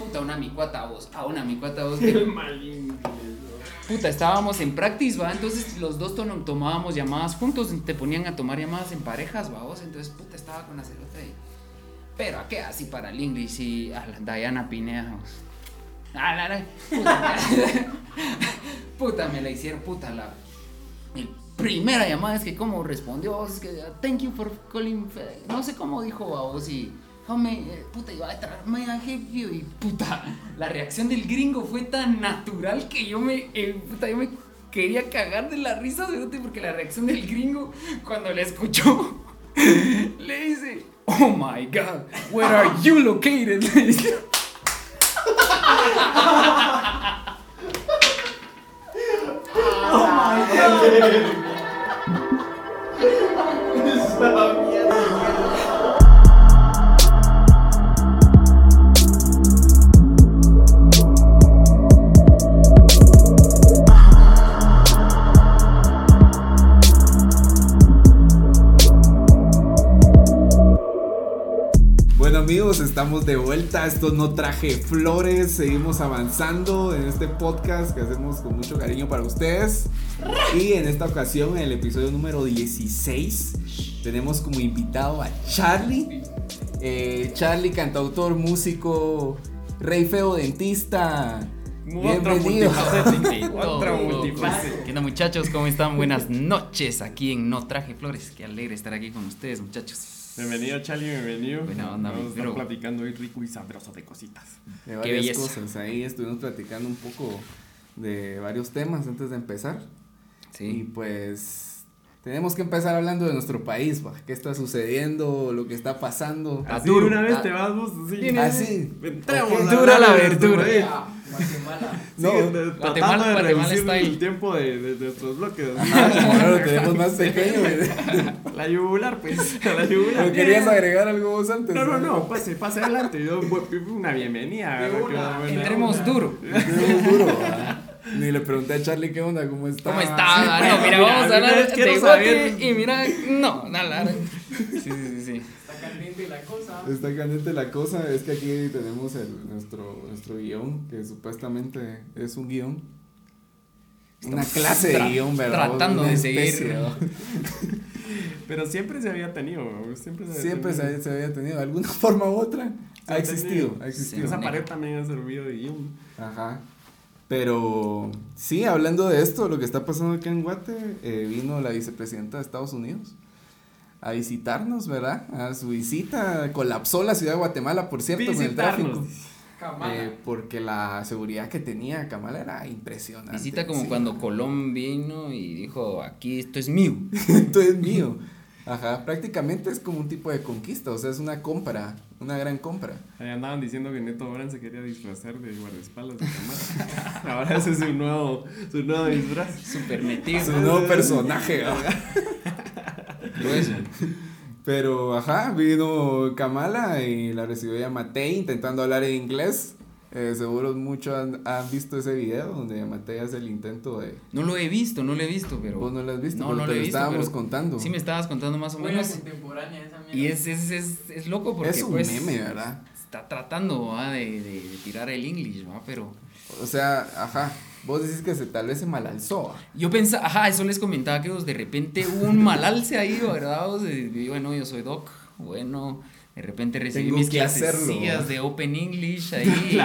Puta, una micuata vos. A una micuata mal inglés, Puta, estábamos en practice, va. Entonces los dos tomábamos llamadas juntos. Te ponían a tomar llamadas en parejas, va vos. Entonces, puta, estaba con la cerota y. Pero a qué así para el inglés y a la Diana Pineda, vos. Ah, la, la, puta, puta, me la hicieron, puta, la. El primera llamada es que como respondió, vos, es que thank you for calling, eh, no sé cómo dijo a vos y may, eh, puta, iba a traer help you? y puta, la reacción del gringo fue tan natural que yo me, eh, puta, yo me quería cagar de la risa, porque la reacción del gringo cuando le escuchó le dice, oh my god, where are you located? Le dice. Esa mierda. Bueno amigos, estamos de vuelta. Esto no traje flores. Seguimos avanzando en este podcast que hacemos con mucho cariño para ustedes. Y en esta ocasión, en el episodio número 16, tenemos como invitado a Charlie. Eh, Charlie, cantautor, músico, rey feo dentista. Otro Bienvenido. multifacético. Todo, Otro todo. multifacético. ¿Qué onda muchachos? ¿Cómo están? Buenas noches aquí en No Traje Flores. Qué alegre estar aquí con ustedes muchachos. Bienvenido, Charlie, bienvenido. Buena onda, Vamos a estar pero- platicando hoy rico y sabroso de cositas. De Qué varias belleza. cosas. Ahí estuvimos platicando un poco de varios temas antes de empezar. Y Sí. pues tenemos que empezar hablando de nuestro país, pa, qué está sucediendo, lo que está pasando. Ah, Así duro. una vez Ah. te vas vos así. Así. Entramos Ok. a Dura la de nuestro verdura. País. No, Sí, de- tratando Guatemala- de Guatemala reducir style. el tiempo de, de nuestros bloques. Ah, ahora lo tenemos más pequeño. La yugular, pues. La yugular. ¿No querías agregar algo vos antes? No, no, no, pase, pase adelante. Yo, una bienvenida. De Entremos duro. Qué duro. Ni le pregunté a Charlie qué onda, cómo está. ¿Cómo está? pues, no, mira, mira, vamos a hablar de saber- bote y mira, no, nada. Sí, sí, sí, sí. Está caliente la cosa, es que aquí tenemos el, nuestro, nuestro guion, que supuestamente es un guion. Una clase de guion, ¿verdad? tratando Una de seguir. Pero siempre se había tenido. Siempre se había Siempre tenido. se, se había tenido, de alguna forma u otra. Ha existido, ha existido. Esa pared también ha servido de guion. Ajá. Pero sí, hablando de esto, lo que está pasando aquí en Guate, eh, vino la vicepresidenta de Estados Unidos a visitarnos, ¿verdad? A su visita, colapsó la ciudad de Guatemala, por cierto, con el tráfico. Eh, porque la seguridad que tenía Kamala era impresionante. Visita como sí. cuando Colón vino y dijo, aquí esto es mío. Esto es mío. Ajá, prácticamente es como un tipo de conquista, o sea, es una compra, una gran compra. Ahí andaban diciendo que Neto Brand se quería disfrazar de guardaespaldas de cámara. Ahora ese es su nuevo, su nuevo disfraz. Súper metido. Su nuevo personaje, ¿verdad? Grueso. Pero, ajá, vino Kamala y la recibió Yamatei intentando hablar en inglés. Eh, seguro muchos han, han visto ese video donde Yamatei hace el intento de... No lo he visto, no lo he visto, pero. Vos no lo has visto, No, pero no te lo he lo visto, estábamos pero contando. Sí, me estabas contando más o Buena menos. contemporánea esa mierda. Y es, es, es, es loco porque es un pues, meme, ¿verdad? está tratando ¿va? de, de, de tirar el English, ¿va? pero O sea, ajá, vos decís que se, tal vez se malalzó. yo pensaba, ajá, eso les comentaba que pues, de repente hubo un malalce ahí, ¿verdad? Vos, de- bueno, yo soy doc, bueno, de repente recibí Tengo mis clasecillas de Open English ahí.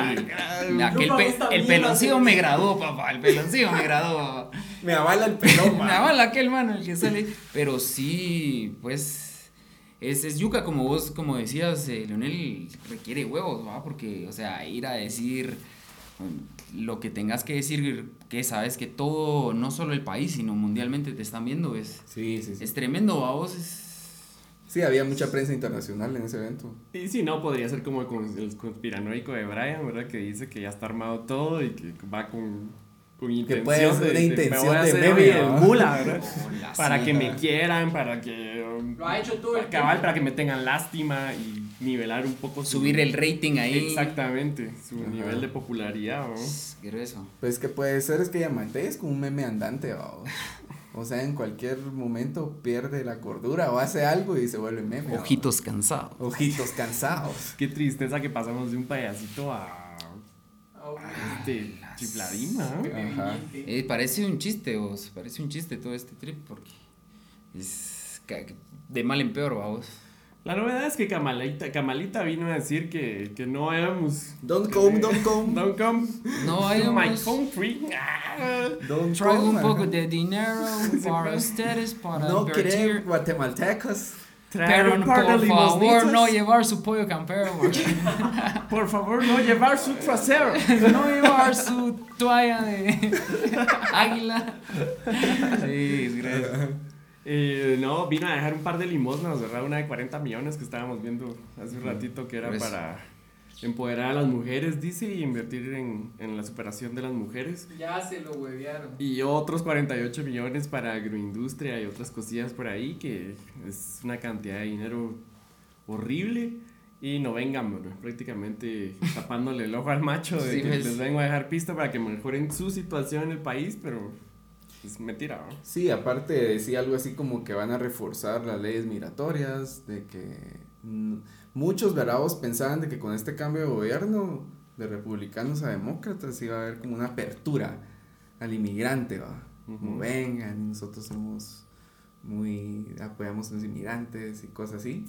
aquel pe- el peloncillo me graduó, papá, el peloncillo me graduó. Me avala el pelón, Me avala aquel mano el que sale. Pero sí, pues. Es, es yuca, como vos, como decías, eh, Leonel, requiere huevos, ¿va? Porque, o sea, ir a decir um, lo que tengas que decir, que sabes que todo, no solo el país, sino mundialmente te están viendo, es, Sí, sí, sí. es tremendo, ¿va? Vos es. Sí, había mucha prensa internacional en ese evento. Y si no, podría ser como con el conspiranoico de Brian, ¿verdad? Que dice que ya está armado todo y que va con, con intención puede ser de, una de- intención me voy a de hacer meme, el ¿no? mula, ¿verdad? Para que me quieran, para que... um, Lo ha hecho todo el cabal, tiempo. para que me tengan lástima y nivelar un poco su- Subir el rating ahí. Exactamente, su Ajá. nivel de popularidad, ¿no? Es grueso. Pues que puede ser es que Yamatei es como un meme andante, ¿va? O sea, en cualquier momento pierde la cordura o hace algo y se vuelve meme. Ojitos cansados. Ojitos cansados. Qué tristeza que pasamos de un payasito a Este, chifladima. ¿eh? Ajá. Eh, parece un chiste, vos. Parece un chiste todo este trip porque es de mal en peor, vamos. La novedad es que Camalita, Camalita vino a decir que, que no hayamos. Don't come, don't come. Don't come No to hay my country. Ah. Don't Traigo come, un poco de dinero para ustedes para No queremos guatemaltecos. Pero Traer un par de por favor no llevar su pollo campero, Por favor, no llevar su trasero. no llevar su toalla de águila. Sí, es Eh, no, vino a dejar un par de limosnas, ¿verdad? Una de 40 millones que estábamos viendo hace un ratito que era Pues- para empoderar a las mujeres, dice, y invertir en, en la superación de las mujeres. Ya se lo huevearon. Y otros 48 millones para agroindustria y otras cosillas por ahí, que es una cantidad de dinero horrible. Y no vengan, bro, prácticamente tapándole el ojo al macho de Sí, que pues. les vengo a dejar pista para que mejoren su situación en el país, pero es mentira, ¿no? Sí, aparte decía algo así como que van a reforzar las leyes migratorias, de que muchos verados pensaban de que con este cambio de gobierno de republicanos a demócratas iba a haber como una apertura al inmigrante, ¿va? Como vengan, nosotros somos muy, apoyamos a los inmigrantes y cosas así.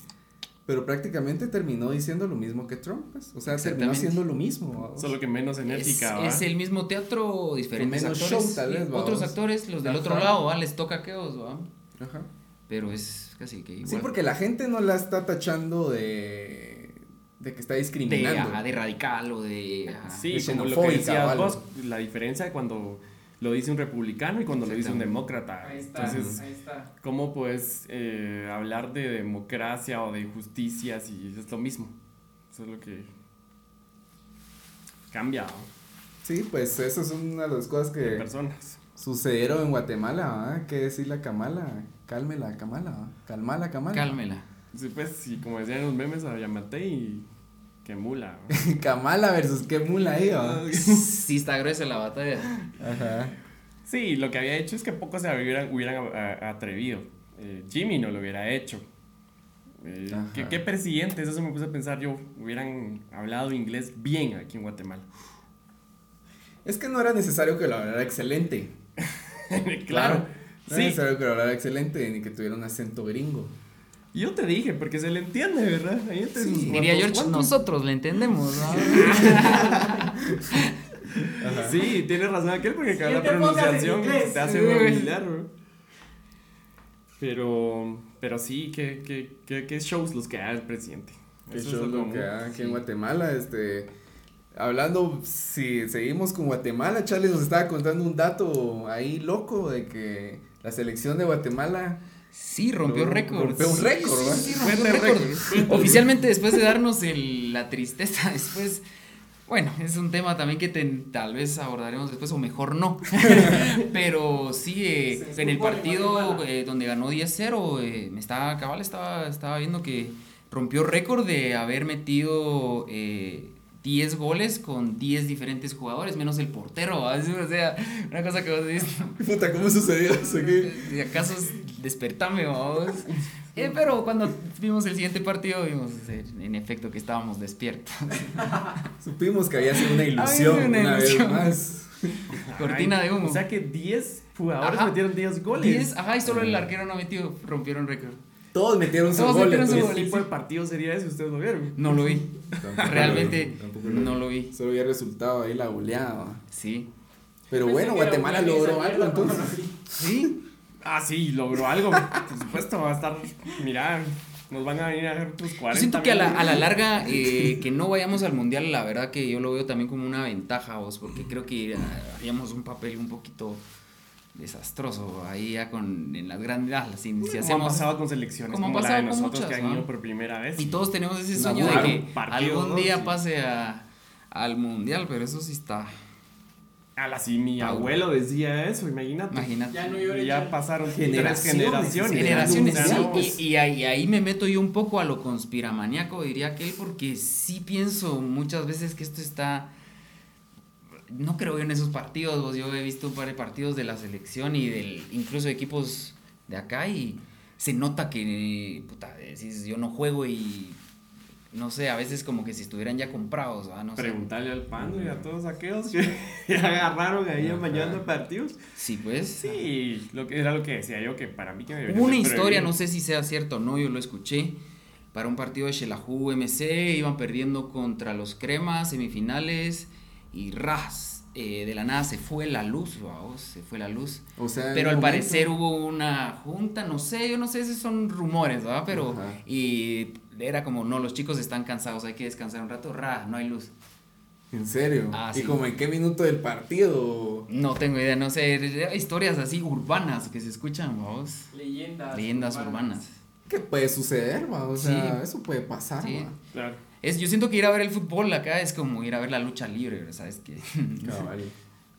Pero prácticamente terminó diciendo lo mismo que Trump, pues. O sea, terminó haciendo lo mismo. Solo que menos enérgica, es el mismo teatro, diferentes menos actores. show, tal vez, otros actores, los del otro lado, ¿va? les toca queos, ¿va? Ajá. Pero es casi que igual. Sí, porque la gente no la está tachando de, de que está de, discriminando. ajá, de radical o de. ajá. Sí, Es como lo que decías vos, la diferencia de cuando lo dice un republicano y cuando lo dice un demócrata. Ahí está, Entonces, ahí está. ¿cómo puedes eh, hablar de democracia o de justicia si es lo mismo? Eso es lo que cambia ¿no? Sí, pues eso es una de las cosas de que personas. sucedieron en Guatemala, ¿va? ¿Qué decir la Kamala? Cálmela, Kamala. Calmala, Kamala. Cálmela. Sí, pues, y como decían los memes, a Yamate y que mula. Kamala versus qué mula ahí, sí, está gruesa la batalla. Ajá. Sí, lo que había hecho es que pocos se hubieran, hubieran a- a- atrevido. Eh, Jimmy no lo hubiera hecho. Eh. ¿qué, ¿Qué presidentes? Eso me puse a pensar yo. Hubieran hablado inglés bien aquí en Guatemala. Es que no era necesario que lo hablara excelente. claro. No era Sí, necesario que lo hablara excelente ni que tuviera un acento gringo. Yo te dije, porque se le entiende, ¿verdad? Ahí entre Sí, Diría cuantos- George, nosotros le entendemos, ¿no? Sí, tienes razón aquel porque cada pronunciación te hace familiar, ¿no? Pero, pero sí, ¿qué, qué, qué, qué shows los que da el presidente? Que Eso show es lo como- que aquí en. Guatemala, este, hablando, si seguimos con Guatemala, Charlie nos estaba contando un dato ahí loco de que la selección de Guatemala, Sí, rompió Rompió récord. un Sí, récord, sí, ¿verdad? sí, rompió récord. Oficialmente después de darnos el- la tristeza después. Bueno, es un tema también que te- tal vez abordaremos después o mejor no. Pero sí, eh, en el partido eh, donde ganó 10-0, eh, me estaba, cabal, estaba, estaba viendo que rompió récord de haber metido eh, 10 goles con 10 diferentes jugadores, menos el portero. O sea, una cosa que vos dices, puta, ¿cómo sucedió eso acaso es despertame, vamos? Eh, pero cuando vimos el siguiente partido, vimos en efecto que estábamos despiertos. Supimos que había sido una ilusión una una, ilusión. vez más. Cortina de humo. O sea que 10 jugadores Ajá. metieron 10 goles. 10, ajá, y solo el arquero no metió, rompieron récord. Todos metieron su Todos gol. metieron su ¿Qué entonces, gol. tipo de partido sería ese? ¿Ustedes lo vieron? No lo vi. tampoco Realmente lo- tampoco lo- no lo vi. Solo había resultado ahí la goleada. Sí. Pero bueno, Guatemala logró algo entonces. Sí. Ah, sí, logró algo. Por supuesto, va a estar. Mira, nos van a venir a ver tus 40. Yo siento que a la, a la larga, eh, que no vayamos al mundial, la verdad que yo lo veo también como una ventaja, vos, porque creo que eh, haríamos un papel un poquito desastroso ahí ya con en las grandes ah, si, si hacemos pasado con selecciones como como, la de nosotros muchas, que han ido ¿no? por primera vez. y todos tenemos ese sueño de que partido, algún día Sí. pase a, al mundial, pero eso sí está, A la sí, mi abuelo decía eso, imagínate. imagínate. Ya no ya pasaron Generaciones, tres generaciones. Sí, y, y ahí, ahí me meto yo un poco a lo conspiramaniaco, diría aquel, porque sí pienso muchas veces que esto está. No creo yo en esos partidos, vos, yo he visto un par de partidos de la selección y del incluso de equipos de acá y se nota que, puta, decís, yo no juego y no sé, a veces como que si estuvieran ya comprados, ¿va? No sé. Preguntarle al Pando y a todos aquellos que agarraron ahí mañana partidos. Sí, pues. Sí, lo que, era lo que decía yo, que para mí que me Hubo una historia, no sé si sea cierto o no, yo lo escuché. Para un partido de Xelajú MC, iban perdiendo contra los Cremas, semifinales, y ras, eh, de la nada se fue la luz, vamos, se fue la luz. O sea, en Pero al momento- parecer hubo una junta, no sé, yo no sé, esos son rumores, ¿verdad? Pero, Ajá. y era como, no, los chicos están cansados, hay que descansar un rato, ra, no hay luz. ¿En serio? Ah, ¿Y sí. como en qué minuto del partido? No tengo idea, no sé, historias así urbanas que se escuchan, vamos. Leyendas. Leyendas urbanas. ¿Qué puede suceder, ma? O sea, Sí. eso puede pasar, Sí. Claro. Es, yo siento que ir a ver el fútbol acá es como ir a ver la lucha libre, ¿sabes? Que Cabal.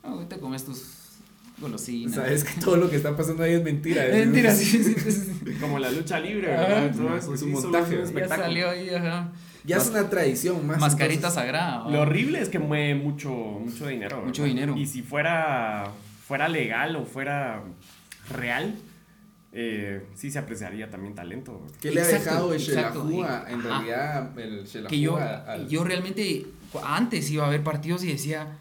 oh, te comes tus golosinas. Sabes que todo lo que está pasando ahí es mentira. Es mentira, sí, sí, sí, sí. Como la lucha libre. ¿verdad? Todo eso, es un montaje, un ya salió ahí, ajá. Ya es una tradición más. Mascarita entonces- sagrada. Lo horrible es que mueve mucho, mucho dinero. Mucho dinero. Y si fuera, fuera legal o fuera real, eh, sí se apreciaría también talento. ¿Qué le ha dejado el exacto. Shelahu a- en Ajá. realidad el Shelahu que yo, al- yo realmente antes iba a ver partidos y decía,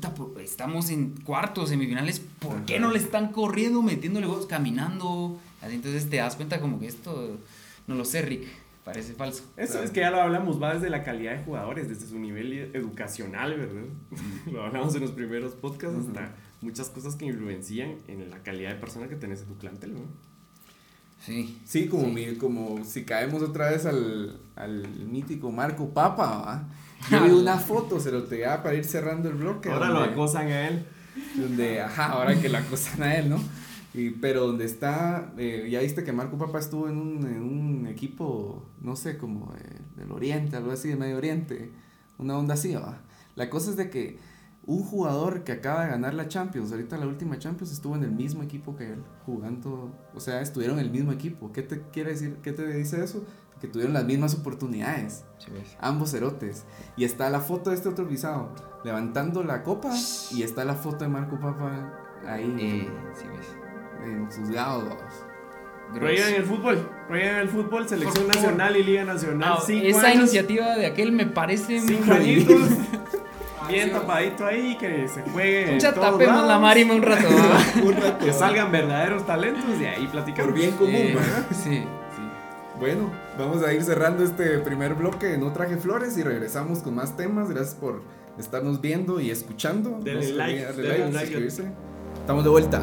puta, estamos en cuartos, semifinales, ¿por qué no le están corriendo, metiéndole goles, caminando? Así, entonces te das cuenta como que esto, no lo sé, Rick, parece falso. Eso es que ya lo hablamos, va desde la calidad de jugadores, desde su nivel educacional, ¿verdad? lo hablamos en los primeros podcasts, hasta muchas cosas que influencian en la calidad de persona que tenés en tu plantel, ¿no? Sí. Sí, como, Sí. mi- como si caemos otra vez al, al mítico Marco Papa, ¿va? Yo vi una foto, se lo pegaba para ir cerrando el bloque. Ahora lo acosan a él. donde, ajá, ahora que la acosan a él, ¿no? Y, pero donde está, eh, ya viste que Marco Papa estuvo en un, en un equipo, no sé, como eh, del Oriente, algo así, de Medio Oriente, una onda así, ¿va? La cosa es de que un jugador que acaba de ganar la Champions, ahorita la última Champions, estuvo en el mismo equipo que él, jugando, o sea, estuvieron en el mismo equipo. ¿Qué te quiere decir, qué te dice eso? Que tuvieron las mismas oportunidades ambos cerotes. Y está la foto de este otro pisado levantando la copa y está la foto de Marco Papa ahí Eh, sí, ves. en sus lados. Prohíban el fútbol, prohíban el fútbol, selección nacional y liga nacional. Ah, cinco esa años, iniciativa de aquel me parece cinco muy añitos, bien tapadito ahí, que se juegue. Ya tapemos la lados, marima un rato. Un rato. Que salgan verdaderos talentos y ahí platicamos. por bien común, Eh, ¿verdad? sí, sí. Bueno, vamos a ir cerrando este primer bloque de No Traje Flores y regresamos con más temas. Gracias por estarnos viendo y escuchando. Denle like, denle like, like. suscribirse. Estamos de vuelta.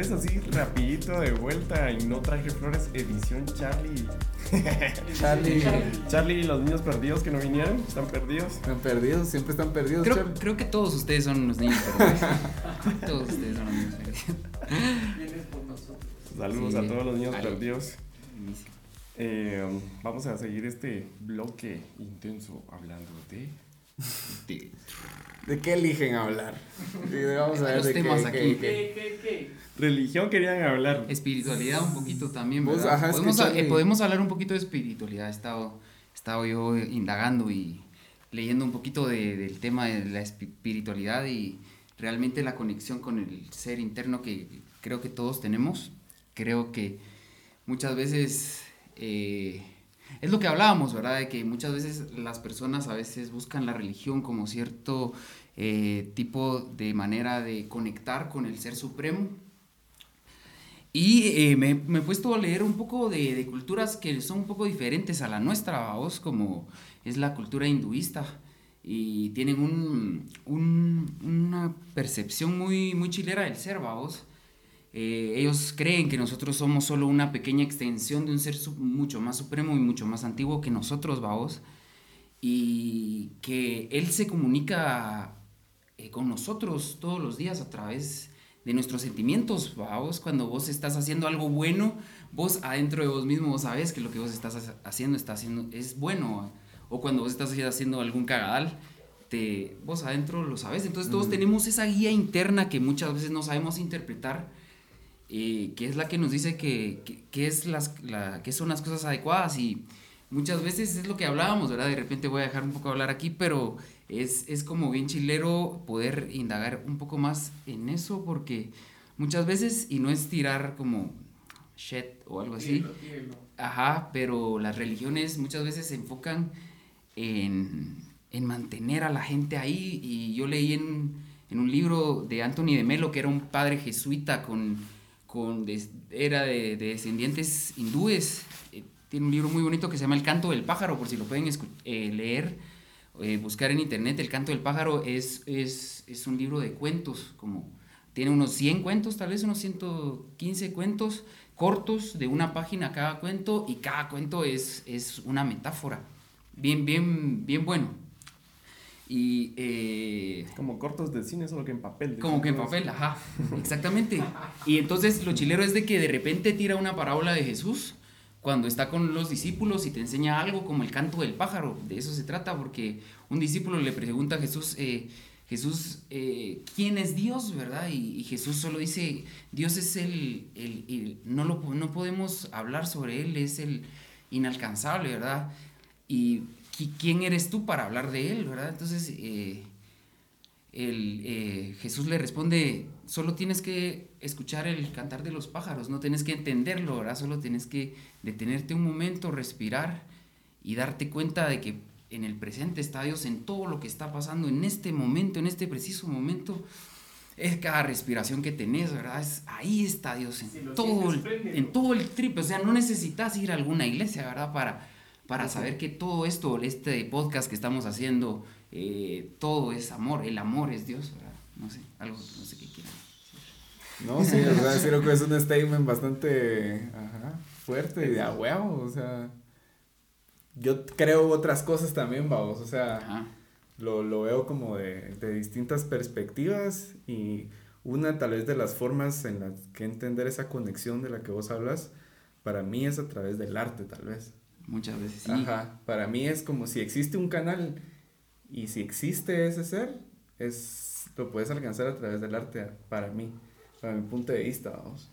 Vez así rapidito de vuelta y no traje flores edición Charlie. Charlie. Charlie y los niños perdidos que no vinieron, están perdidos. Están perdidos, siempre están perdidos. Creo, Charlie. creo que todos ustedes son unos niños perdidos. todos ustedes son los niños perdidos. Vienes por nosotros. Saludos Sí. a todos los niños perdidos. Eh, vamos a seguir este bloque intenso hablando de De- ¿De qué eligen hablar? Vamos a ver Los de temas qué, aquí. qué- qué- religión querían hablar. Espiritualidad un poquito también, Vos, ¿verdad? ajá, podemos, Charlie- eh, podemos hablar un poquito de espiritualidad. He estado, he estado yo indagando y leyendo un poquito de- del tema de la espiritualidad y realmente la conexión con el ser interno que creo que todos tenemos. Creo que muchas veces eh, es lo que hablábamos, ¿verdad? De que muchas veces las personas a veces buscan la religión como cierto eh, tipo de manera de conectar con el ser supremo. Y eh, me, me he puesto a leer un poco de, de culturas que son un poco diferentes a la nuestra, vos, como es la cultura hinduista. Y tienen un, un- una percepción muy, muy chilera del ser, vos. Ellos creen que nosotros somos solo una pequeña extensión de un ser mucho más supremo y mucho más antiguo que nosotros, vos. Y que Él se comunica eh, con nosotros todos los días a través de nuestros sentimientos, ¿va? vos cuando vos estás haciendo algo bueno, vos adentro de vos mismo vos sabes que lo que vos estás ha- haciendo está haciendo es bueno, o cuando vos estás haciendo algún cagadal, te, vos adentro lo sabes. Entonces todos tenemos esa guía interna que muchas veces no sabemos interpretar, eh, que es la que nos dice que, que, que es las, la, que son las cosas adecuadas y muchas veces es lo que hablábamos, ¿verdad? De repente voy a dejar un poco hablar aquí, pero es, es como bien chilero poder indagar un poco más en eso porque muchas veces, y no es tirar como shit o algo así, Tírenlo, tírenlo. Ajá, pero las religiones muchas veces se enfocan en, en mantener a la gente ahí. Y yo leí en, en un libro de Anthony de Melo, que era un padre jesuita con, con era de, de descendientes hindúes. Eh, tiene un libro muy bonito que se llama El canto del pájaro, por si lo pueden eh, leer, eh, buscar en internet. El canto del pájaro es, es, es un libro de cuentos, como tiene unos 100 cuentos, tal vez unos 115 cuentos cortos de una página cada cuento y cada cuento es, es una metáfora. Bien, bien, bien bueno. Y eh, Como cortos de cine, solo que en papel. como que en papel, ajá, exactamente. Y entonces lo chilero es de que de repente tira una parábola de Jesús cuando está con los discípulos y te enseña algo como el canto del pájaro. De eso se trata, porque un discípulo le pregunta a Jesús, eh, Jesús, eh, ¿quién es Dios, verdad? Y, y Jesús solo dice, Dios es el, el- el- no, lo, no podemos hablar sobre Él, es el inalcanzable, ¿verdad? Y ¿quién eres tú para hablar de Él, verdad? Entonces, eh, el, eh, Jesús le responde, solo tienes que escuchar el cantar de los pájaros, no tienes que entenderlo, ¿verdad? Solo tienes que detenerte un momento, respirar y darte cuenta de que en el presente está Dios en todo lo que está pasando en este momento, en este preciso momento. Es cada respiración que tenés, ¿verdad? Es, ahí está Dios en, Si todo, el, en todo el trip. O sea, no necesitas ir a alguna iglesia, ¿verdad? Para, para saber que todo esto, este podcast que estamos haciendo, eh, todo es amor. El amor es Dios, ¿verdad? No sé, algo, no sé qué quieran. No, sí, o sea, sí creo que es un statement bastante ajá, fuerte y de a huevo, o sea. Yo creo otras cosas también, vamos, o sea, Ajá. lo, lo veo como de, de distintas perspectivas y una tal vez de las formas en las que entender esa conexión de la que vos hablas, para mí es a través del arte, tal vez. Muchas veces sí. Ajá, para mí es como si existe un canal y si existe ese ser, es lo puedes alcanzar a través del arte, para mí, para mi punto de vista, vamos.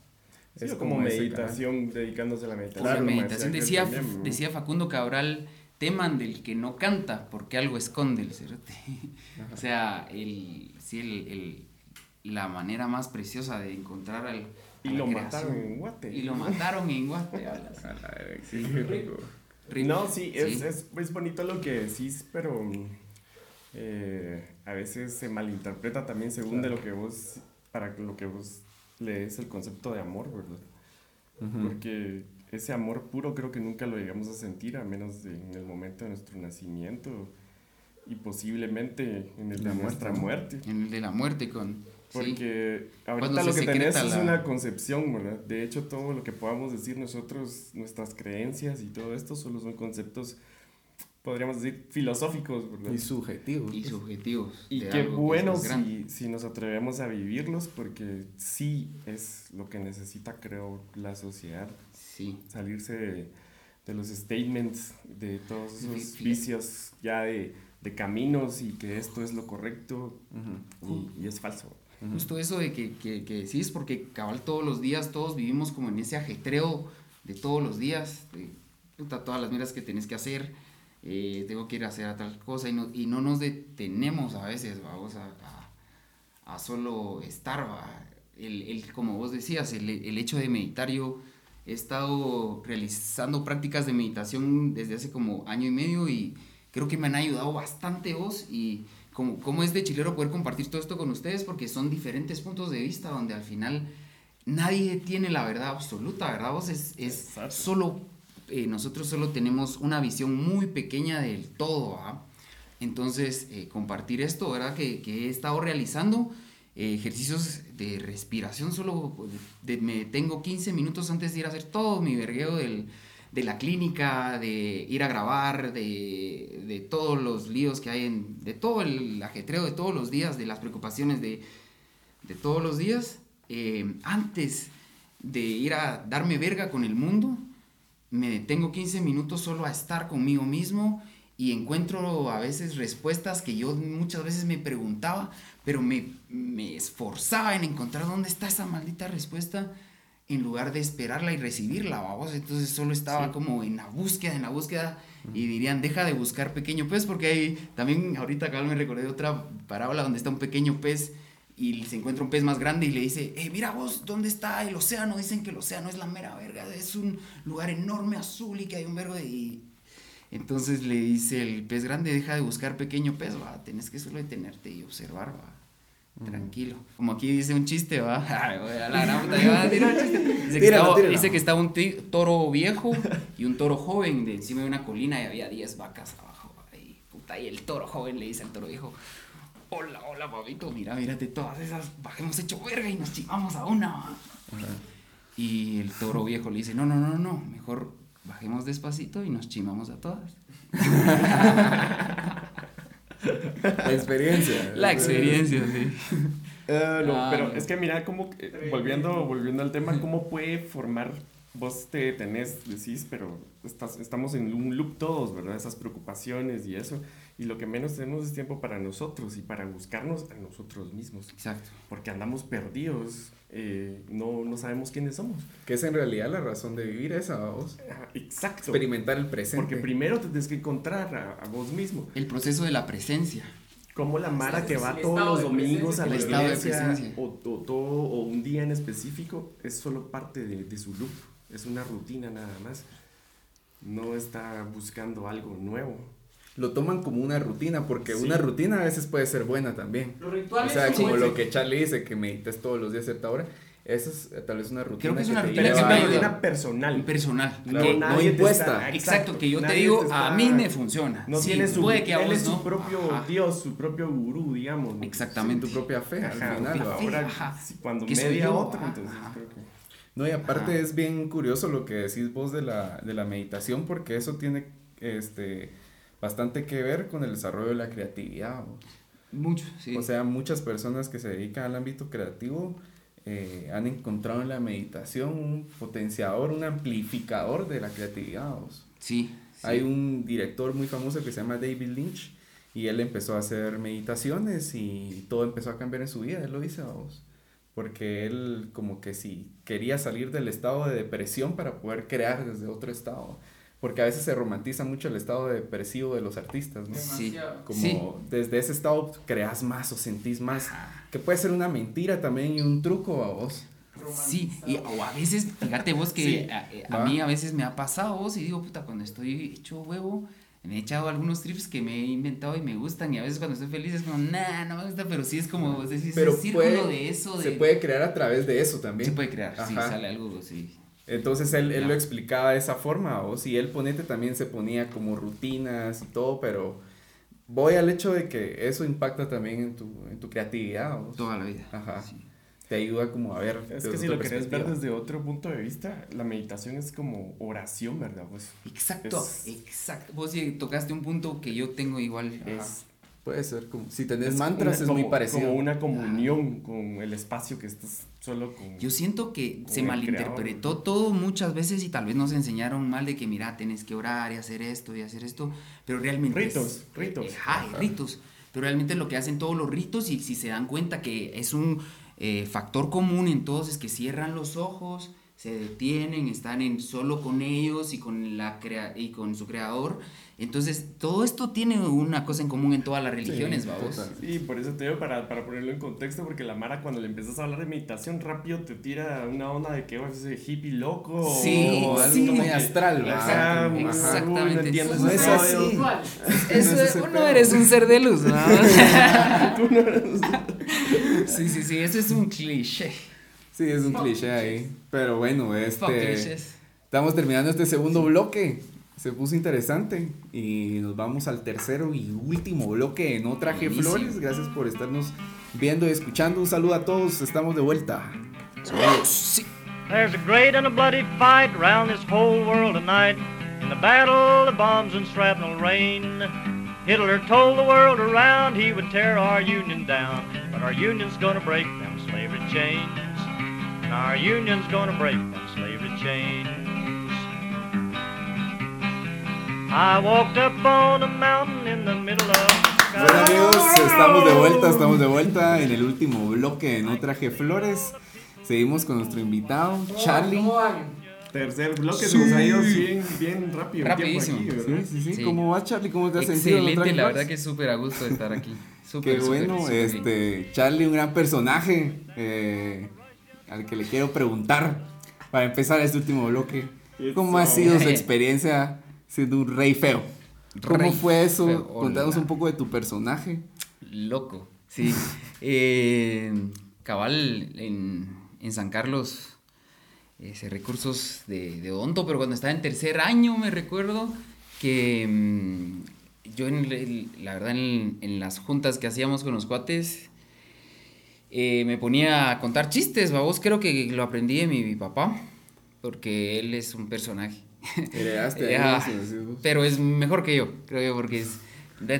Es como ese meditación, dedicándose a la La meditación. meditación. Marcial, Decía, también, decía Facundo Cabral, teman del que no canta, porque algo esconde el cerote. O sea, el, sí, el, el- la manera más preciosa de encontrar al. a Y lo creación. mataron en Guate. Y lo mataron en Guate. A la sí, qué rico. No, sí, es, Sí. Es, es bonito lo que decís, pero mm, eh, a veces se malinterpreta también según de lo que vos, para lo que vos lees el concepto de amor, ¿verdad? Ujú. Porque ese amor puro creo que nunca lo llegamos a sentir, a menos de- en el momento de nuestro nacimiento y posiblemente en el de La nuestra muerte. En el de la muerte con. Porque ahorita lo que tenés secreta es la- una concepción, ¿verdad? De hecho, todo lo que podamos decir nosotros, nuestras creencias y todo esto, solo son conceptos, podríamos decir, filosóficos, ¿verdad? Y subjetivo. Y subjetivos. Y qué bueno si, si nos atrevemos a vivirlos, porque sí es lo que necesita, creo, la sociedad, Sí. salirse de, de los statements, de todos esos vicios ya de, de caminos y que esto es lo correcto y es falso. Justo eso de que, que, que decís, porque cabal todos los días, todos vivimos como en ese ajetreo de todos los días, de puta, todas las miras que tenés que hacer, eh, tengo que ir a hacer a tal cosa y no, y no nos detenemos a veces, vamos a, a, a solo estar, va. El, el, como vos decías, el, el hecho de meditar, yo he estado realizando prácticas de meditación desde hace como año y medio y creo que me han ayudado bastante vos y como, como es de chilero poder compartir todo esto con ustedes porque son diferentes puntos de vista donde al final nadie tiene la verdad absoluta, ¿verdad? Vos es, solo, eh, nosotros solo tenemos una visión muy pequeña del todo, ¿ah? Entonces, eh, compartir esto, ¿verdad? Que, que he estado realizando eh, ejercicios de respiración, solo de- me tengo 15 minutos antes de ir a hacer todo mi vergueo del, de la clínica, de ir a grabar, de, de todos los líos que hay, en, de todo el ajetreo de todos los días, de las preocupaciones de, de todos los días, eh, antes de ir a darme verga con el mundo, me detengo 15 minutos solo a estar conmigo mismo y encuentro a veces respuestas que yo muchas veces me preguntaba, pero me, me esforzaba en encontrar dónde está esa maldita respuesta en lugar de esperarla y recibirla, vamos. Entonces solo estaba como en la búsqueda, en la búsqueda, y dirían, deja de buscar pequeño pez, porque hay, también ahorita acá me recordé otra parábola donde está un pequeño pez y se encuentra un pez más grande y le dice, eh, mira vos, ¿dónde está el océano? Dicen que el océano es la mera verga, es un lugar enorme azul y que hay un vergo de... y entonces le dice el pez grande, deja de buscar pequeño pez, va, tenés que solo detenerte y observar, va. Tranquilo. Como aquí dice un chiste, va. Ay, güey, a la gran puta, ya va a tirar un chiste. Dice que, estaba, tíralo. dice que estaba un toro viejo y un toro joven de encima de una colina y había 10 vacas abajo. Y, puta, y el toro joven le dice al toro viejo, hola, hola, babito, mira, mírate todas esas, bajemos hecho verga y nos chimamos a una. va". Y el toro viejo le dice, no, no, no, no, mejor bajemos despacito y nos chimamos a todas. La experiencia. La experiencia, sí. Eh, no, Ah, pero no. es que mira, como, volviendo, volviendo al tema, ¿cómo puede formar? Vos te tenés, decís, pero estás, estamos en un loop todos, ¿verdad? Esas preocupaciones y eso. Y lo que menos tenemos es tiempo para nosotros y para buscarnos a nosotros mismos. Exacto. Porque andamos perdidos, eh, no, no sabemos quiénes somos. Que es en realidad la razón de vivir esa, vos. Ah, Exacto. Experimentar el presente. Porque primero te tienes que encontrar a, a vos mismo. El proceso de la presencia. Como la Mara que va todos los domingos a la iglesia o, o todo, o un día en específico es solo parte de, de su loop, es una rutina nada más. No está buscando algo nuevo. Lo toman como una rutina, porque Sí. una rutina a veces puede ser buena también. Los O rituales sea, son como lo que Charlie dice, que medites todos los días a cierta hora. Eso es eh, tal vez una rutina. Creo que es una te rutina que rutina personal. Personal. Claro, que- no te impuesta. está- exacto, que yo te digo, está- a mí me funciona. No Sí, tiene su, puede que a él vos es su no. propio Ajá. Dios, su propio gurú, digamos. Exactamente. tu propia fe Ajá, al final. ahora, cuando Que media otra, entonces ajá. creo que... No, y aparte Ajá. es bien curioso lo que decís vos de la, de la meditación, porque eso tiene este, bastante que ver con el desarrollo de la creatividad. Mucho, sí. O sea, muchas personas que se dedican al ámbito creativo eh, han encontrado en la meditación un potenciador, un amplificador de la creatividad. sí. sí. Hay un director muy famoso que se llama David Lynch y él empezó a hacer meditaciones y todo empezó a cambiar en su vida, él lo dice a vos. Porque él como que si quería salir del estado de depresión para poder crear desde otro estado. Porque a veces se romantiza mucho el estado depresivo de los artistas, ¿no? Sí. Como Sí. desde ese estado creas más o sentís más. Que puede ser una mentira también y un truco a vos. Sí, y, o a veces, fíjate vos que Sí. a, eh, a mí a veces me ha pasado vos y digo, puta, cuando estoy hecho huevo, me he echado algunos trips que me he inventado y me gustan y a veces cuando estoy feliz es como, nah, no me gusta, pero sí es como, vos decís, Pero ese círculo puede- de eso, de... Se puede crear a través de eso también. se puede crear, sí, Ajá. sale algo, sí. Entonces él, él lo explicaba de esa forma, o si él ponete también se ponía como rutinas y todo, pero voy al hecho de que eso impacta también en tu, en tu creatividad, ¿vos? Toda la vida. Ajá. sí. te ayuda como a ver. Es que si lo querés ver desde otro punto de vista, la meditación es como oración, ¿verdad? Pues Exacto, Es- exacto. Vos sí tocaste un punto que yo tengo igual. es, Puede ser como, si tenés es mantras una- es muy parecido. Como una comunión con el espacio que estás solo con... Yo siento que se malinterpretó todo muchas veces y tal vez nos enseñaron mal de que mira, tenés que orar y hacer esto y hacer esto, pero realmente... Ritos, es- ritos. Ajá, hay ritos. Pero realmente lo que hacen todos los ritos y si se dan cuenta que es un eh, factor común en todos es que cierran los ojos, se detienen, están en solo con ellos y con, la crea y con su creador. Entonces, todo esto tiene una cosa en común en todas las religiones, Sí, vamos. Sí, por eso te digo, para, para ponerlo en contexto, porque la Mara cuando le empiezas a hablar de meditación, rápido te tira una onda de que es ese hippie loco. Sí, o algo sí. como Muy que- astral, Exactamente. no entiendes No es así. Eso, es eres un ser de luz, ¿no? sí, sí, sí, eso es un cliché. Sí, es un Fuck cliché ahí. Pero bueno, este. Estamos terminando este segundo bloque. Se puso interesante. Y nos vamos al tercero y último bloque. No traje Buenísimo. flores. Gracias por estarnos viendo y escuchando. Un saludo a todos. Estamos de vuelta. Sí. There's a great and a bloody fight round this whole world tonight. In the battle of bombs and shrapnel rain. Hitler told the world around he would tear our union down. But our union's gonna break them slavery chains. And our union's gonna break them slavery chains. I walked up on a mountain in the middle of. Bueno amigos, estamos de vuelta, estamos de vuelta en el último bloque de No Traje Flores. Seguimos con nuestro invitado, Charlie. ¿Cómo van? Tercer bloque, Sí. se nos ha ido bien, bien rápido. el tiempo Rapidísimo. aquí, Sí, ¿verdad? sí, sí. Sí. ¿Cómo va Charlie? ¿Cómo te has sentido? en No Excelente, Traje la Flores? verdad que súper a gusto de estar aquí. Súper, Qué súper, bueno, súper bien. este, Charlie, un gran personaje eh, al que le quiero preguntar para empezar este último bloque. ¿Cómo ha sido su experiencia siendo un rey feo? ¿Cómo Rey fue eso? feo, Contanos un poco de tu personaje. Loco, sí. Eh, cabal, en, en San Carlos, ese recursos de, de odonto, pero cuando estaba en tercer año me recuerdo que mm, yo, en el- la verdad, en, en las juntas que hacíamos con los cuates, eh, me ponía a contar chistes, vos creo que lo aprendí de mi, mi papá, porque él es un personaje. Heredaste Eh, ah, pero es mejor que yo, creo yo, porque es,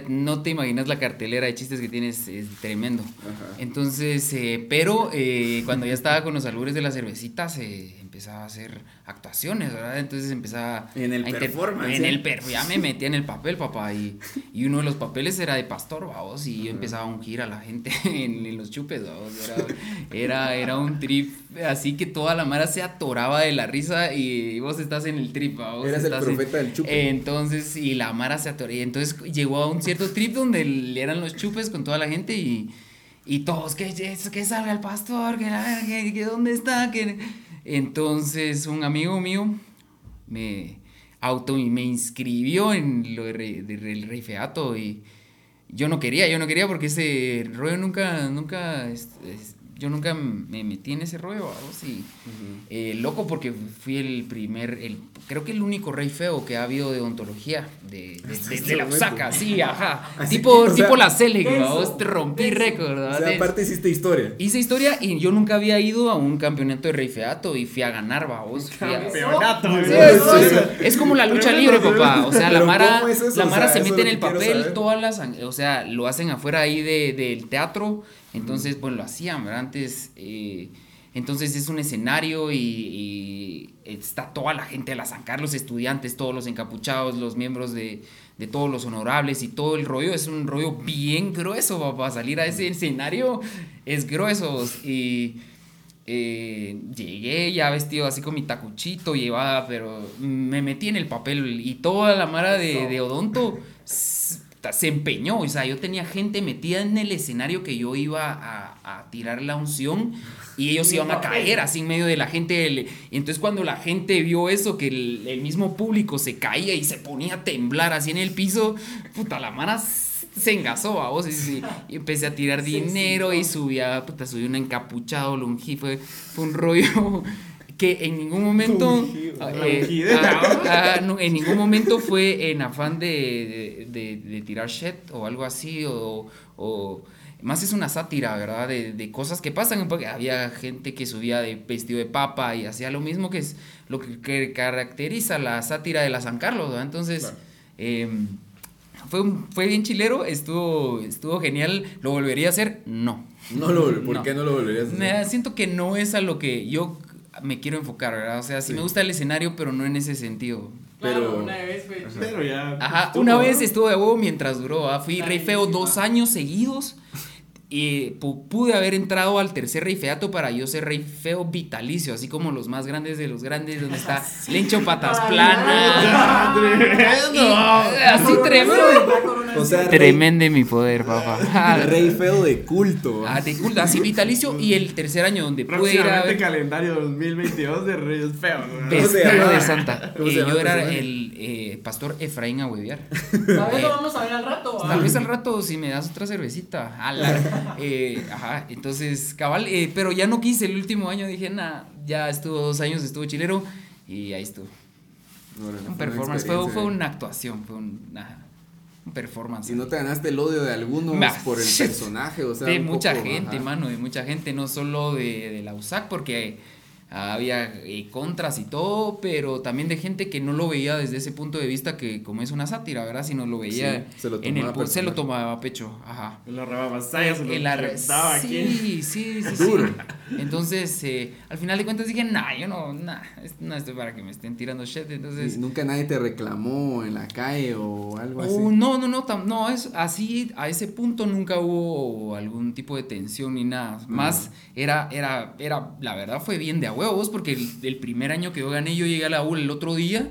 no te imaginas la cartelera de chistes que tienes, es tremendo. Ajá. Entonces, eh, pero eh, cuando ya estaba con los albures de la cervecita, se empezaba a hacer actuaciones, ¿verdad? Entonces empezaba En el a performance, En ¿eh? el per ya me metía en el papel, papá, y, y uno de los papeles era de pastor, vamos, y yo empezaba a ungir a la gente en, en los chupes, vamos, era, era, era un trip, así que toda la mara se atoraba de la risa y vos estás en el trip, vamos. Eras el en- profeta del chupe. entonces, y la Mara se atoró. Y entonces llegó a un cierto trip donde le eran los chupes con toda la gente y, y todos, que, que salga el pastor, que, dónde está. Que... Entonces, un amigo mío me auto me inscribió en lo del rey feato y yo no quería, yo no quería porque ese rollo nunca, nunca, es- es- yo nunca me metí en ese rollo, vamos, y eh, loco porque fui el primer, el, creo que el único rey feo que ha habido de odontología de, de, de- de la Usaca, sí, ajá, Así tipo, que, o sea, tipo la Cele, vamos, te rompí denso. récord, O sea, aparte hiciste historia. Hice historia y yo nunca había ido a un campeonato de rey feato y fui a ganar, vamos. fui a- Campeonato. Sí, es, es- es como la lucha libre, papá. O sea, la Mara, la O Mara sea, se mete en el papel, todas las, o sea, lo hacen afuera ahí de, del teatro. Entonces, pues lo hacían, ¿verdad? Antes, eh, entonces es un escenario y, y está toda la gente de la San Carlos, estudiantes, todos los encapuchados, los miembros de, de todos los honorables y todo el rollo. Es un rollo bien grueso, papá. Salir a ese escenario es grueso. Y eh, llegué ya vestido así con mi tacuchito, llevaba, pero me metí en el papel y toda la mara de, de odonto se empeñó. O sea, yo tenía gente metida en el escenario que yo iba a, a tirar la unción y ellos iban a caer así en medio de la gente. del- entonces cuando la gente vio eso, que el, el mismo público se caía y se ponía a temblar así en el piso, puta, la mara se engasó a vos y, empecé a tirar dinero y subía, puta, subí un encapuchado, longí, fue, fue un rollo que en ningún momento eh, Longide. ah, ah, no, en ningún momento fue en afán de, de, de- de tirar shit o algo así o, o- más es una sátira, ¿verdad? De, de cosas que pasan, porque había gente que subía de vestido de papa y hacía lo mismo que es lo que, que caracteriza la sátira de la San Carlos, ¿verdad? Entonces, Claro. em, fue, un- fue bien chilero, estuvo, estuvo genial, ¿lo volvería a hacer? No. No lo ¿Por No. qué no lo volverías a hacer? Me- siento que no es a lo que yo me quiero enfocar, ¿verdad? O sea, sí, Sí. me gusta el escenario, pero no en ese sentido. Claro, Pero- una vez, güey. Pero ya. Ajá, estuvo, una vez estuvo de huevo mientras duró, ¿ah? fui rey feo dos años seguidos y pu- pude haber entrado al tercer rey feato para yo ser rey feo vitalicio, así como los más grandes de los grandes, donde está Lencho Patas Ay, Plana. ¡Tremendo! Y- así tremendo. O sea, rey, Tremendo mi poder, papá. rey feo de culto. Ah, de culto, así vitalicio y el tercer año donde pude ir a ver calendario 2022 de Reyes Feos. ¿verdad? ¿Cómo se Vestido de santa. ¿Cómo Eh, yo era el eh, pastor Efraín Ahueviar. Tal vez Eh, lo vamos a ver al rato. Tal vez al rato si me das otra cervecita. ala. Eh, ajá, entonces, cabal, eh, pero ya no quise el último año, dije, nada, ya estuvo dos años, estuvo chilero y ahí estuvo. Bueno, fue Un una performance, fue, experiencia. fue una actuación, fue un, ajá, un performance. Si no te ganaste el odio de algunos por el personaje, o sea. de mucha poco, gente, ajá. mano, de mucha gente, no solo de, de la USAC, porque había eh, contras y todo, pero también de gente que no lo veía desde ese punto de vista que como es una sátira, ¿verdad? Sino lo veía Sí, se lo en el tomaba se lo tomaba a pecho, ajá. En la se lo aquí. sí, sí, sí. Entonces, eh, al final de cuentas dije, nah, yo no, nah, no estoy para que me estén tirando shit. Entonces, Y nunca nadie te reclamó en la calle o algo así. Oh, no, no, no, tam- no, es así, a ese punto nunca hubo algún tipo de tensión ni nada. Más era, era, era, la verdad fue bien de a huevos, porque el, el primer año que yo gané, yo llegué a la U el otro día,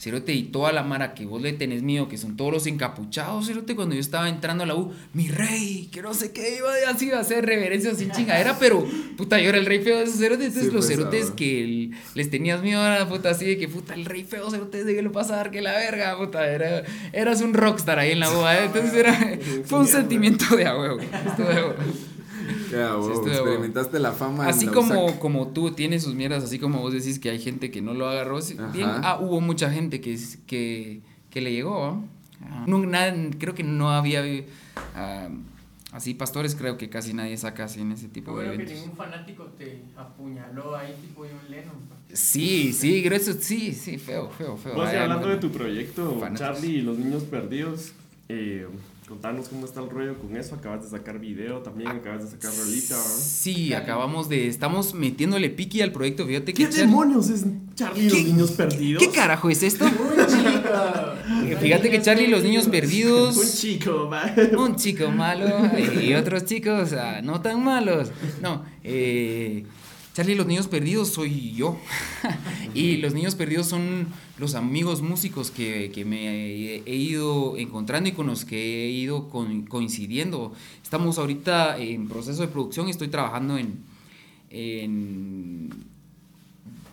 Cerote, y toda la mara que vos le tenés miedo, que son todos los encapuchados, Cerote, cuando yo estaba entrando a la U, mi rey, que no sé qué, iba a- así iba a hacer reverencias sin chingadera, pero, puta, yo era el rey feo de esos cerotes, entonces Sí, los pues, cerotes que el- les tenías miedo a la puta así de que puta el rey feo se te de que lo pasa a dar que la verga puta era, eras un rockstar ahí en la boda ¿eh? entonces era fue un sentimiento de a huevo Ya, Sí, de huevo. experimentaste la fama. en así la como USAC. como tú tienes sus mierdas así como vos decís que hay gente que no lo agarró sí, bien ah, hubo mucha gente que que, que le llegó. Ah, no, nada- creo que no había ah, así pastores creo que casi nadie saca así en ese tipo Yo de creo que eventos ningún fanático te apuñaló ahí tipo John Lennon. pa. sí sí grueso sí sí feo feo feo Vos, hablando bueno. de tu proyecto, Fanáticos. Charlie y los niños perdidos, eh, contanos cómo está el rollo con eso. Acabas de sacar video también, acabas de sacar rolita. ¿verdad? Sí, acabamos de. Estamos metiéndole piqui al proyecto. Fíjate que. ¿Qué Char- demonios es Charlie y los ¿Qué- niños perdidos? ¿Qué carajo es esto? Fíjate que Charlie y los niños Un perdidos. chico, va. Un chico malo y otros chicos ah, no tan malos. No, eh, Charlie los niños perdidos soy yo. y los niños perdidos son los amigos músicos que, que me he, he ido encontrando y con los que he ido con- coincidiendo. Estamos ahorita en proceso de producción y estoy trabajando en, en,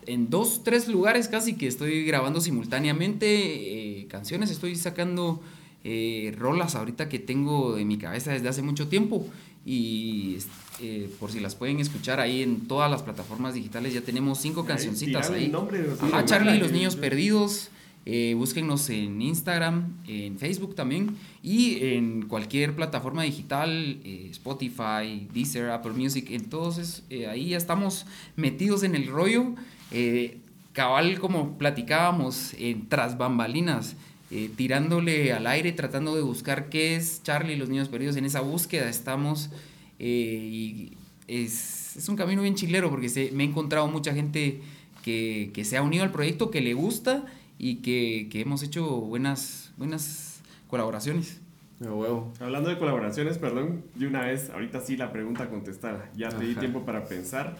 en dos, tres lugares casi que estoy grabando simultáneamente eh, canciones. Estoy sacando eh, rolas ahorita que tengo en mi cabeza desde hace mucho tiempo. Y eh, por si las pueden escuchar ahí en todas las plataformas digitales, ya tenemos cinco cancioncitas ahí. nombre, Ajá, la Charlie y los niños perdidos. Eh, búsquennos en Instagram, en Facebook también y en cualquier plataforma digital, eh, Spotify, Deezer, Apple Music, entonces eh, ahí ya estamos metidos en el rollo. Eh, cabal, como platicábamos, en tras bambalinas, eh, tirándole al aire, tratando de buscar qué es Charlie y los niños perdidos. En esa búsqueda estamos eh, y es, es un camino bien chilero porque se- me he encontrado mucha gente que, que se ha unido al proyecto, que le gusta y que, que hemos hecho buenas, buenas colaboraciones. A huevo. Hablando de colaboraciones, perdón, de una vez, ahorita sí la pregunta contestada. Ya te di tiempo para pensar.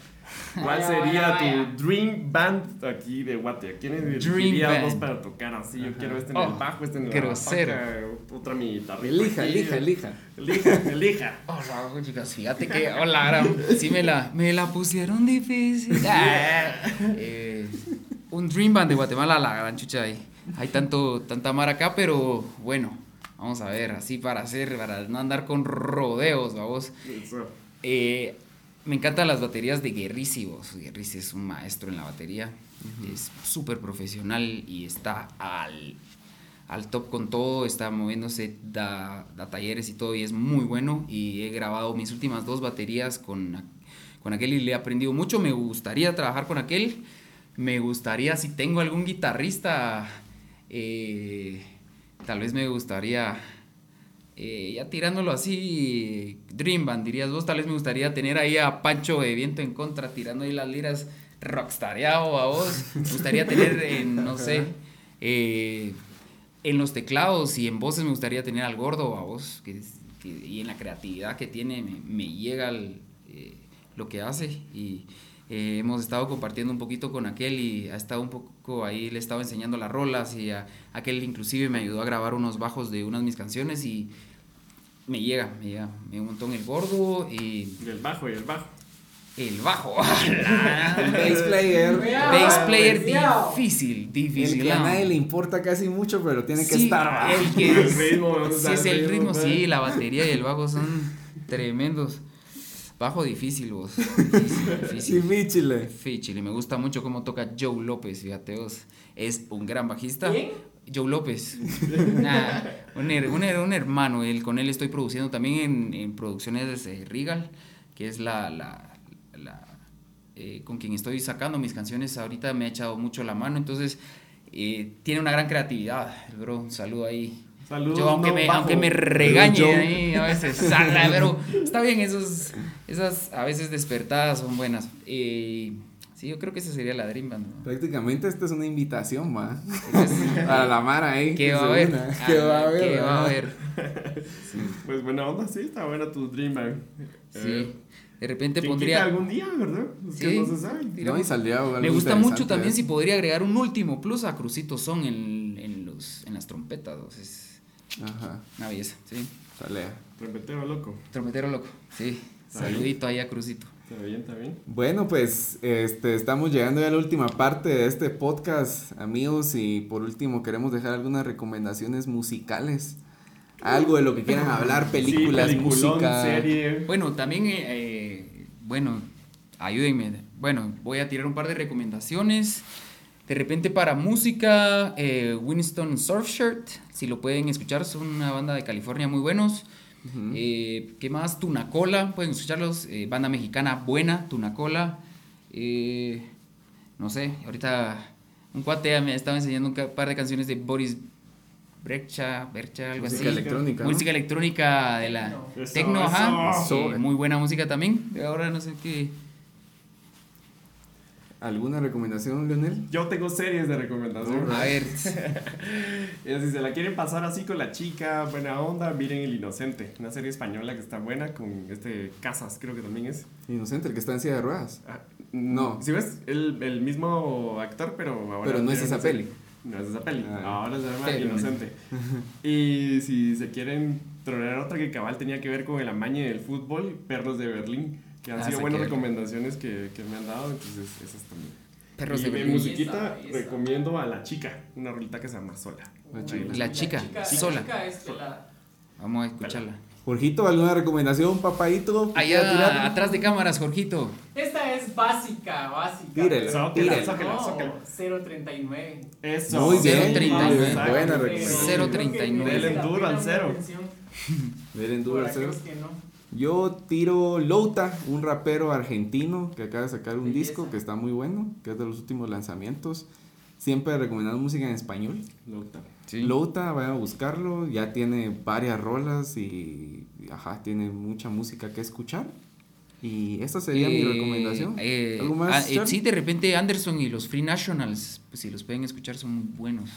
¿Cuál Vaya, sería vaya, vaya. tu dream band aquí de Guate? ¿A quiénes Dream elegirías para tocar así? Yo quiero este en Oh, el bajo, este en grosero. bataca, otra mi guitarrita Elija, elija, elija. Elija, elija. Hola, chicas, fíjate que, hola, Aram, sí me la, me la pusieron difícil. Eh, un Dream Band de Guatemala, la gran chucha ahí. Hay tanto, tanta mar acá, pero bueno, vamos a ver, así para hacer, para no andar con rodeos, vamos. Eh, me encantan las baterías de Guerrisi, vos. Guerrisi es un maestro en la batería. Es súper profesional y está al, al top con todo. Está moviéndose, da, da talleres y todo y es muy bueno. Y he grabado mis últimas dos baterías con, con aquel y le he aprendido mucho. Me gustaría trabajar con aquel. Me gustaría, si tengo algún guitarrista, eh, tal vez me gustaría eh, ya tirándolo así, Dream Band, dirías vos, tal vez me gustaría tener ahí a Pancho de Viento en contra, tirando ahí las liras rockstareado a vos. Me gustaría tener, en, no sé, eh, en los teclados y en voces me gustaría tener al gordo a vos, y en la creatividad que tiene me, llega eh, lo que hace y eh, hemos estado compartiendo un poquito con aquel y ha estado un poco ahí, le he estado enseñando las rolas y a, aquel inclusive me ayudó a grabar unos bajos de unas de mis canciones y me llega, me llega, me un montón el gordo y el bajo, y el bajo. el bajo. El bass player. Bass player difícil, El difícil. que a ¿no? nadie le importa casi mucho, pero tiene que estar. el que El es, ritmo, ¿dónde sí, está es el el ritmo, ritmo, sí, la batería y el bajo son tremendos. Bajo difícil, vos. Difícil, difícil. Difícil. eh. Difícil, y me gusta mucho cómo toca Joe López, fíjate vos. Es un gran bajista. ¿Quién? Joe López. Nah, un, her- un her- un hermano, él, con él estoy produciendo también en, en producciones de Regal, que es la, la, la, eh, con quien estoy sacando mis canciones. Ahorita me ha echado mucho la mano, entonces eh, tiene una gran creatividad, bro. Un saludo ahí Saludos. Yo, aunque, no me, bajo. aunque me regañe ahí a veces, salga, pero está bien, esos, esas a veces despertadas son buenas. Eh, sí, yo creo que esa sería la Dream Band. ¿no? Prácticamente esta es una invitación, va. Entonces, Para la Mara ahí. ¿Qué que va a haber? ¿Qué va a haber? ¿Qué va a haber? Pues buena onda, sí, está buena tu Dream Band. Sí. Eh, De repente ¿quién pondría. algún día, ¿verdad? Es que Sí. no se sabe. No, y saldría algo Me gusta mucho también ¿eh? si podría agregar un último plus a Crucito Son en, en, los, en las trompetas. o sea, Es Ajá, una belleza, sí. sale. Trompetero loco. Trompetero loco, sí. Saludito ahí a Crucito. Está bien, está bien. Bueno, pues este, estamos llegando ya a la última parte de este podcast, amigos, y por último queremos dejar algunas recomendaciones musicales. Algo de lo que quieran hablar, películas, Sí, música. serie. Bueno, también, eh, eh, bueno, ayúdenme. Bueno, voy a tirar un par de recomendaciones. De repente para música, eh, Winston Surfshirt, si lo pueden escuchar, son una banda de California muy buenos. Eh, ¿Qué más? Tunacola, pueden escucharlos. eh, banda mexicana buena, Tunacola. Eh, no sé, ahorita un cuate me estaba enseñando un par de canciones de Boris Brecha, Bercha, algo Música así. electrónica. ¿no? Música electrónica de la tecno, ajá. Sí, muy buena música también. Ahora no sé qué. ¿Alguna recomendación, Leonel? Yo tengo series de recomendación. A ver, Si se la quieren pasar así con la chica, buena onda, miren El Inocente, una serie española que está buena con este Casas, creo que también es. Inocente, el que está en silla de ruedas. Ah, No. Si ves, el, el mismo actor, pero ahora. Pero no es esa peli. No es esa peli. Ah. ahora se llama Pero- Inocente. y si se quieren trolear otra que cabal tenía que ver con el amañe del fútbol, Perros de Berlín, que han Ah, sido buenas que- recomendaciones que, que me han dado, entonces esas también. perros y de Berlín. musiquita Belleza, belleza. recomiendo a La Chica, una rolita que se llama Sola. La Chica. La chica, sola. La chica es la. Vamos a escucharla. Jorgito, ¿alguna recomendación, papadito? Allá atrás de cámaras, Jorgito. Esta es básica, básica. Tírela, tírela. No, zócala. 039. Eso. Muy bien, 039. Exacto. buena recomendación. Cero creo que treinta y nueve. merece Del la enduro al cero. una mención Ver en por duro al cero. aquellos que no. Yo tiro Louta, un rapero argentino que acaba de sacar un Belleza. disco que está muy bueno, que es de los últimos lanzamientos. Siempre recomendando música en español. Louta. Louta, vayan a buscarlo, ya tiene varias rolas y, y, ajá, tiene mucha música que escuchar. Y esta sería mi Eh, recomendación. eh, ¿Algo más? ah, eh, sí, de repente Anderson y los Free Nationals, pues si los pueden escuchar, son muy buenos.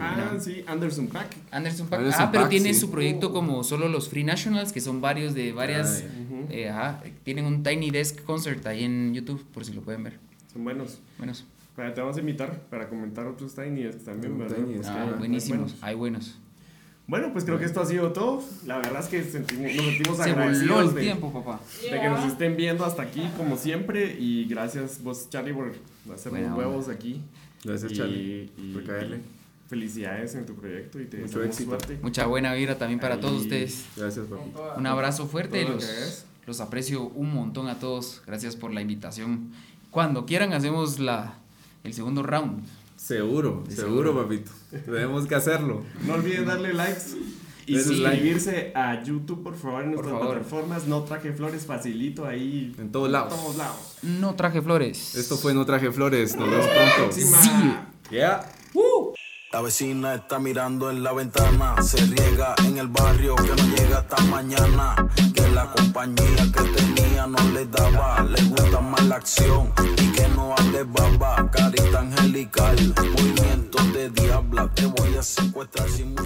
Ah, sí, Anderson Pack. Anderson Paak. Anderson ah, pero Paak, tiene sí. su proyecto como solo los Free Nationals, que son varios de varias. Ah, eh, ajá, tienen un Tiny Desk Concert ahí en YouTube, por si lo pueden ver. Son buenos. Buenos. Para, te vamos a invitar para comentar otros Tiny Desk también, ¿verdad? Tiny Desk, Pues Ah, buenísimos. Hay buenos. Bueno, pues creo que esto ha sido todo. La verdad es que sentimos, nos sentimos agradecidos el de, tiempo, papá. de que nos estén viendo hasta aquí, como siempre. Y gracias, vos, Charlie, por hacer Buena los onda. huevos aquí. Gracias, Y- Charlie, y- por caerle. Felicidades en tu proyecto y te Mucho deseamos éxito. suerte. Mucha buena vibra también para Ahí. todos ustedes. Gracias, papi. Con toda- Un abrazo fuerte. Los, los aprecio un montón a todos. Gracias por la invitación. Cuando quieran, hacemos la, el segundo round. Seguro, seguro, seguro. papito. Tenemos que hacerlo. No olviden darle likes y suscribirse a YouTube, por favor, en Por nuestras favor. plataformas. No traje flores, facilito ahí. En todos lados. todos lados. No traje flores. Esto fue No Traje Flores. Nos vemos pronto. Próxima. Yeah. La vecina está mirando en la ventana, se riega en el barrio que no llega hasta mañana. Que la compañía que tenía no le daba, le gusta más la acción y que no hable baba. Carita angelical, movimientos de diabla, te voy a secuestrar sin